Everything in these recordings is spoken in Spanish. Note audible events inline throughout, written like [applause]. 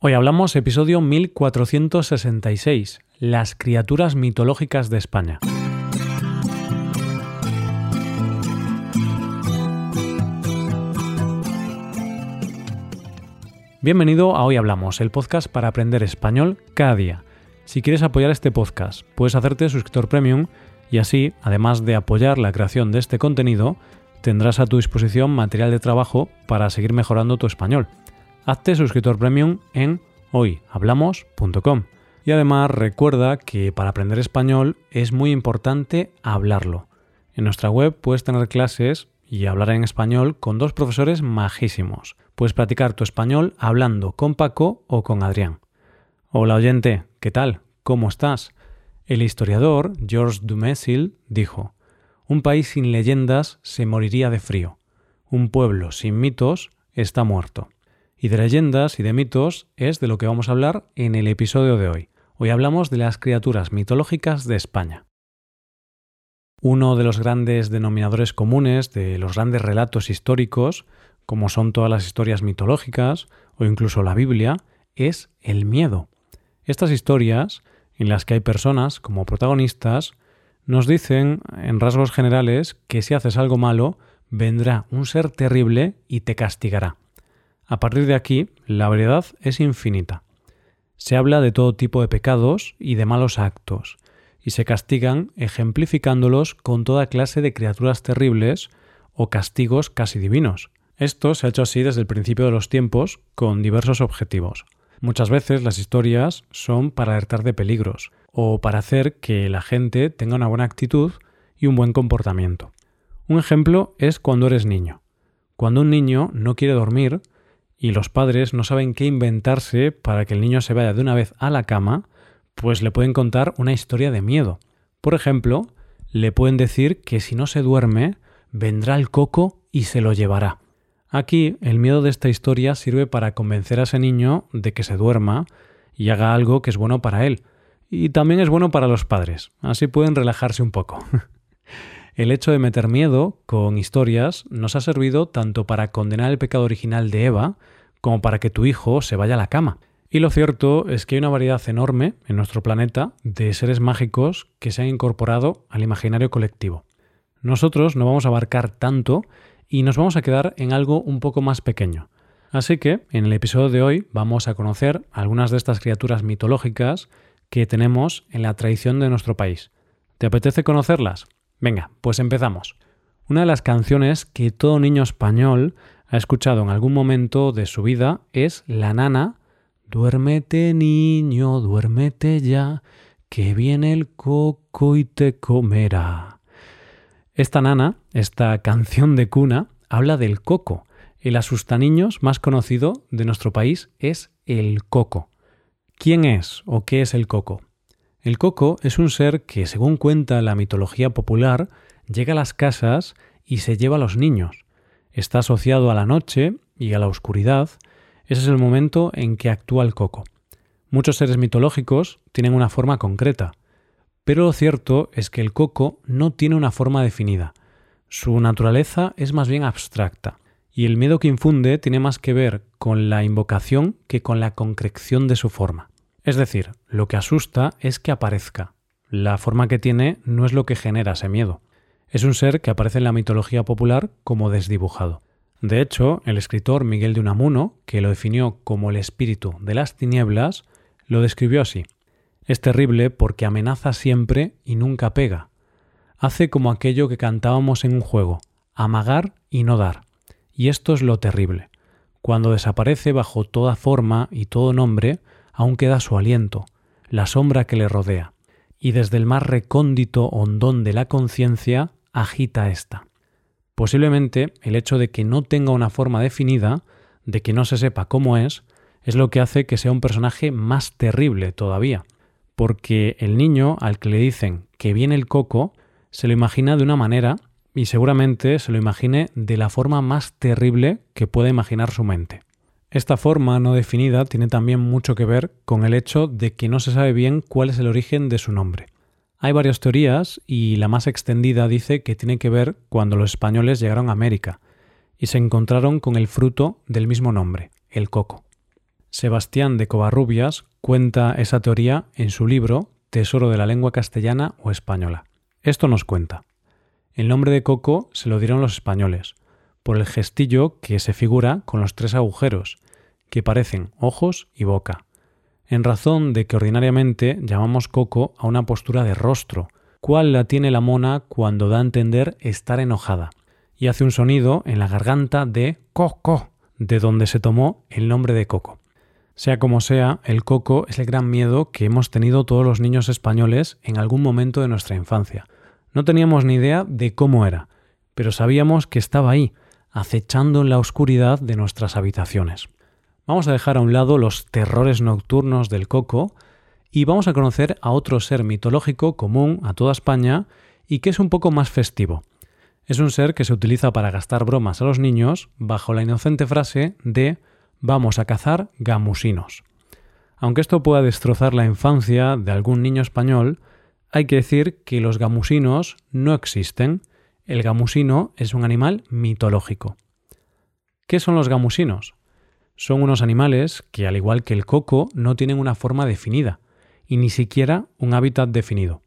Hoy hablamos episodio 1466, las criaturas mitológicas de España. Bienvenido a Hoy Hablamos, el podcast para aprender español cada día. Si quieres apoyar este podcast, puedes hacerte suscriptor premium y así, además de apoyar la creación de este contenido, tendrás a tu disposición material de trabajo para seguir mejorando tu español hazte suscriptor premium en hoyhablamos.com. Y además recuerda que para aprender español es muy importante hablarlo. En nuestra web puedes tener clases y hablar en español con dos profesores majísimos. Puedes practicar tu español hablando con Paco o con Adrián. Hola oyente, ¿qué tal? ¿Cómo estás? El historiador Georges Dumézil dijo, Un país sin leyendas se moriría de frío. Un pueblo sin mitos está muerto. Y de leyendas y de mitos es de lo que vamos a hablar en el episodio de hoy. Hoy hablamos de las criaturas mitológicas de España. Uno de los grandes denominadores comunes de los grandes relatos históricos, como son todas las historias mitológicas o incluso la Biblia, es el miedo. Estas historias, en las que hay personas como protagonistas, nos dicen, en rasgos generales, que si haces algo malo, vendrá un ser terrible y te castigará. A partir de aquí, la variedad es infinita. Se habla de todo tipo de pecados y de malos actos, y se castigan ejemplificándolos con toda clase de criaturas terribles o castigos casi divinos. Esto se ha hecho así desde el principio de los tiempos, con diversos objetivos. Muchas veces las historias son para alertar de peligros, o para hacer que la gente tenga una buena actitud y un buen comportamiento. Un ejemplo es cuando eres niño. Cuando un niño no quiere dormir, y los padres no saben qué inventarse para que el niño se vaya de una vez a la cama, pues le pueden contar una historia de miedo. Por ejemplo, le pueden decir que si no se duerme, vendrá el coco y se lo llevará. Aquí el miedo de esta historia sirve para convencer a ese niño de que se duerma y haga algo que es bueno para él. Y también es bueno para los padres. Así pueden relajarse un poco. [laughs] El hecho de meter miedo con historias nos ha servido tanto para condenar el pecado original de Eva como para que tu hijo se vaya a la cama. Y lo cierto es que hay una variedad enorme en nuestro planeta de seres mágicos que se han incorporado al imaginario colectivo. Nosotros no vamos a abarcar tanto y nos vamos a quedar en algo un poco más pequeño. Así que en el episodio de hoy vamos a conocer algunas de estas criaturas mitológicas que tenemos en la tradición de nuestro país. ¿Te apetece conocerlas? Venga, pues empezamos. Una de las canciones que todo niño español ha escuchado en algún momento de su vida es La Nana, Duérmete niño, duérmete ya, que viene el coco y te comerá. Esta nana, esta canción de cuna, habla del coco. El asustaniños más conocido de nuestro país es el coco. ¿Quién es o qué es el coco? El coco es un ser que, según cuenta la mitología popular, llega a las casas y se lleva a los niños. Está asociado a la noche y a la oscuridad. Ese es el momento en que actúa el coco. Muchos seres mitológicos tienen una forma concreta, pero lo cierto es que el coco no tiene una forma definida. Su naturaleza es más bien abstracta, y el miedo que infunde tiene más que ver con la invocación que con la concreción de su forma. Es decir, lo que asusta es que aparezca. La forma que tiene no es lo que genera ese miedo. Es un ser que aparece en la mitología popular como desdibujado. De hecho, el escritor Miguel de Unamuno, que lo definió como el espíritu de las tinieblas, lo describió así. Es terrible porque amenaza siempre y nunca pega. Hace como aquello que cantábamos en un juego, amagar y no dar. Y esto es lo terrible. Cuando desaparece bajo toda forma y todo nombre, aún queda su aliento, la sombra que le rodea, y desde el más recóndito hondón de la conciencia agita ésta. Posiblemente el hecho de que no tenga una forma definida, de que no se sepa cómo es, es lo que hace que sea un personaje más terrible todavía, porque el niño al que le dicen que viene el coco se lo imagina de una manera y seguramente se lo imagine de la forma más terrible que pueda imaginar su mente. Esta forma no definida tiene también mucho que ver con el hecho de que no se sabe bien cuál es el origen de su nombre. Hay varias teorías y la más extendida dice que tiene que ver cuando los españoles llegaron a América y se encontraron con el fruto del mismo nombre, el coco. Sebastián de Covarrubias cuenta esa teoría en su libro Tesoro de la lengua castellana o española. Esto nos cuenta. El nombre de coco se lo dieron los españoles, por el gestillo que se figura con los tres agujeros, que parecen ojos y boca, en razón de que ordinariamente llamamos coco a una postura de rostro, cual la tiene la mona cuando da a entender estar enojada, y hace un sonido en la garganta de coco, de donde se tomó el nombre de coco. Sea como sea, el coco es el gran miedo que hemos tenido todos los niños españoles en algún momento de nuestra infancia. No teníamos ni idea de cómo era, pero sabíamos que estaba ahí, acechando en la oscuridad de nuestras habitaciones. Vamos a dejar a un lado los terrores nocturnos del coco y vamos a conocer a otro ser mitológico común a toda España y que es un poco más festivo. Es un ser que se utiliza para gastar bromas a los niños bajo la inocente frase de vamos a cazar gamusinos. Aunque esto pueda destrozar la infancia de algún niño español, hay que decir que los gamusinos no existen. El gamusino es un animal mitológico. ¿Qué son los gamusinos? Son unos animales que, al igual que el coco, no tienen una forma definida y ni siquiera un hábitat definido.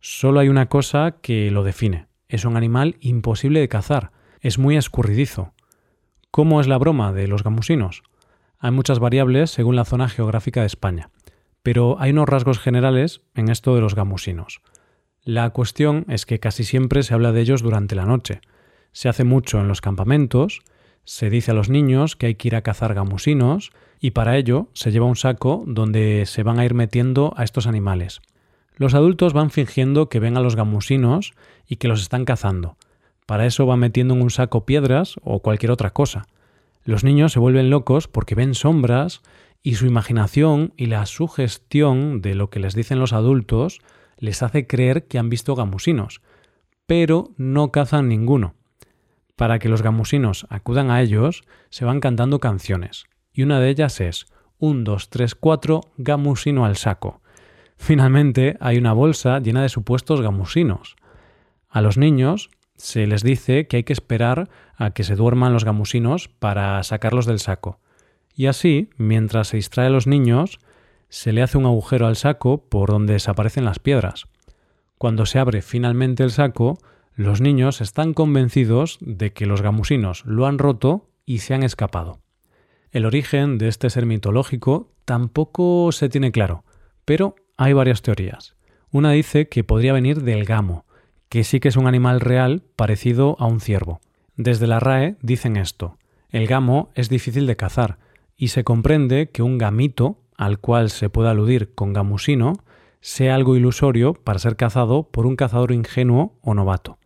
Solo hay una cosa que lo define. Es un animal imposible de cazar. Es muy escurridizo. ¿Cómo es la broma de los gamusinos? Hay muchas variables según la zona geográfica de España, pero hay unos rasgos generales en esto de los gamusinos. La cuestión es que casi siempre se habla de ellos durante la noche. Se hace mucho en los campamentos, se dice a los niños que hay que ir a cazar gamusinos y para ello se lleva un saco donde se van a ir metiendo a estos animales. Los adultos van fingiendo que ven a los gamusinos y que los están cazando. Para eso van metiendo en un saco piedras o cualquier otra cosa. Los niños se vuelven locos porque ven sombras y su imaginación y la sugestión de lo que les dicen los adultos les hace creer que han visto gamusinos, pero no cazan ninguno. Para que los gamusinos acudan a ellos, se van cantando canciones, y una de ellas es un, dos, tres, cuatro, gamusino al saco. Finalmente hay una bolsa llena de supuestos gamusinos. A los niños se les dice que hay que esperar a que se duerman los gamusinos para sacarlos del saco. Y así, mientras se distrae a los niños, se le hace un agujero al saco por donde desaparecen las piedras. Cuando se abre finalmente el saco, los niños están convencidos de que los gamusinos lo han roto y se han escapado. El origen de este ser mitológico tampoco se tiene claro, pero hay varias teorías. Una dice que podría venir del gamo, que sí que es un animal real parecido a un ciervo. Desde la RAE dicen esto. El gamo es difícil de cazar y se comprende que un gamito, al cual se puede aludir con gamusino, sea algo ilusorio para ser cazado por un cazador ingenuo o novato.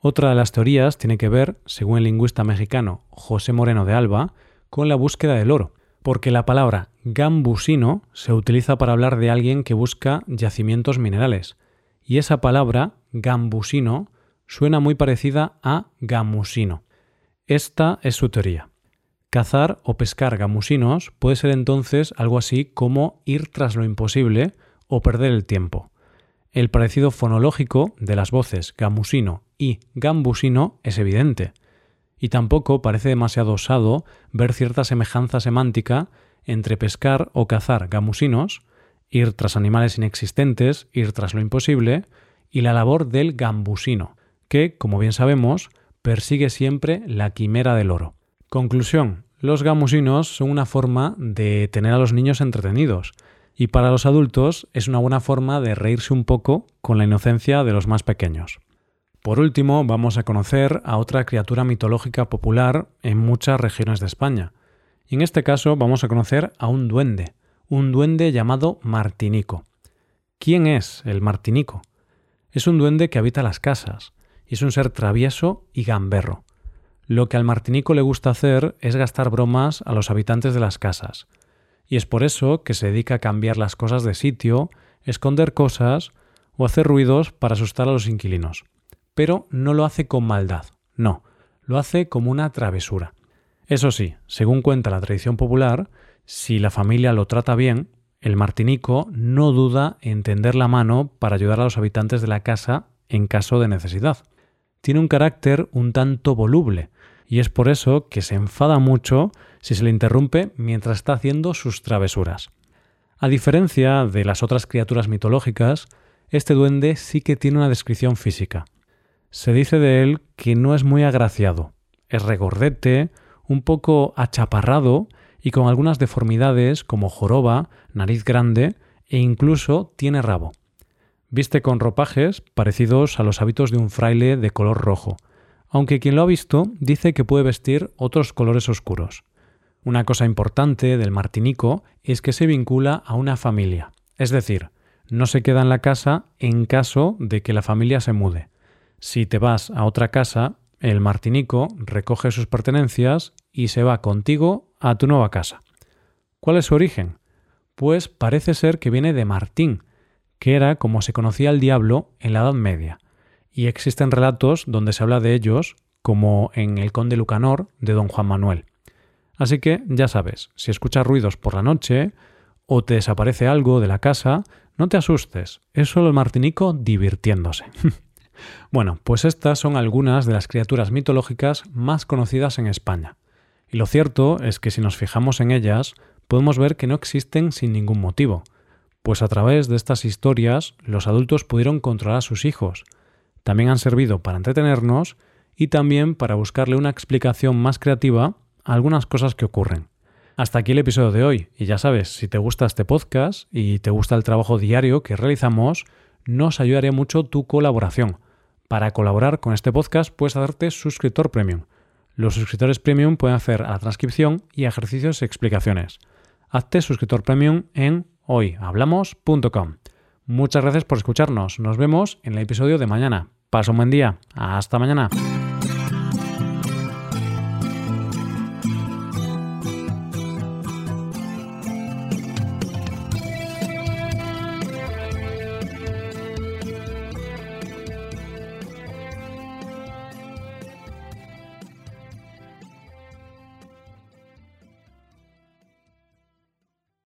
Otra de las teorías tiene que ver, según el lingüista mexicano José Moreno de Alba, con la búsqueda del oro, porque la palabra gambusino se utiliza para hablar de alguien que busca yacimientos minerales, y esa palabra gambusino suena muy parecida a gamusino. Esta es su teoría. Cazar o pescar gamusinos puede ser entonces algo así como ir tras lo imposible o perder el tiempo. El parecido fonológico de las voces gamusino y gambusino es evidente, y tampoco parece demasiado osado ver cierta semejanza semántica entre pescar o cazar gamusinos, ir tras animales inexistentes, ir tras lo imposible, y la labor del gambusino, que, como bien sabemos, persigue siempre la quimera del oro. Conclusión. Los gamusinos son una forma de tener a los niños entretenidos, y para los adultos es una buena forma de reírse un poco con la inocencia de los más pequeños. Por último, vamos a conocer a otra criatura mitológica popular en muchas regiones de España. Y en este caso vamos a conocer a un duende, un duende llamado Martinico. ¿Quién es el Martinico? Es un duende que habita las casas y es un ser travieso y gamberro. Lo que al Martinico le gusta hacer es gastar bromas a los habitantes de las casas, y es por eso que se dedica a cambiar las cosas de sitio, esconder cosas o hacer ruidos para asustar a los inquilinos. Pero no lo hace con maldad, no, lo hace como una travesura. Eso sí, según cuenta la tradición popular, si la familia lo trata bien, el martinico no duda en tender la mano para ayudar a los habitantes de la casa en caso de necesidad. Tiene un carácter un tanto voluble, y es por eso que se enfada mucho si se le interrumpe mientras está haciendo sus travesuras. A diferencia de las otras criaturas mitológicas, este duende sí que tiene una descripción física. Se dice de él que no es muy agraciado, es regordete, un poco achaparrado y con algunas deformidades como joroba, nariz grande e incluso tiene rabo. Viste con ropajes parecidos a los hábitos de un fraile de color rojo, aunque quien lo ha visto dice que puede vestir otros colores oscuros. Una cosa importante del martinico es que se vincula a una familia, es decir, no se queda en la casa en caso de que la familia se mude. Si te vas a otra casa, el martinico recoge sus pertenencias y se va contigo a tu nueva casa. ¿Cuál es su origen? Pues parece ser que viene de Martín, que era como se conocía al diablo en la Edad Media, y existen relatos donde se habla de ellos, como en El Conde Lucanor de don Juan Manuel. Así que ya sabes, si escuchas ruidos por la noche o te desaparece algo de la casa, no te asustes, es solo el martinico divirtiéndose. [laughs] bueno, pues estas son algunas de las criaturas mitológicas más conocidas en España. Y lo cierto es que si nos fijamos en ellas, podemos ver que no existen sin ningún motivo, pues a través de estas historias los adultos pudieron controlar a sus hijos. También han servido para entretenernos y también para buscarle una explicación más creativa a algunas cosas que ocurren. Hasta aquí el episodio de hoy. Y ya sabes, si te gusta este podcast y te gusta el trabajo diario que realizamos, nos ayudaría mucho tu colaboración. Para colaborar con este podcast puedes hacerte suscriptor premium. Los suscriptores premium pueden hacer a la transcripción y ejercicios y explicaciones. Hazte suscriptor premium en hoyhablamos.com. Muchas gracias por escucharnos. Nos vemos en el episodio de mañana. Pasa un buen día. Hasta mañana.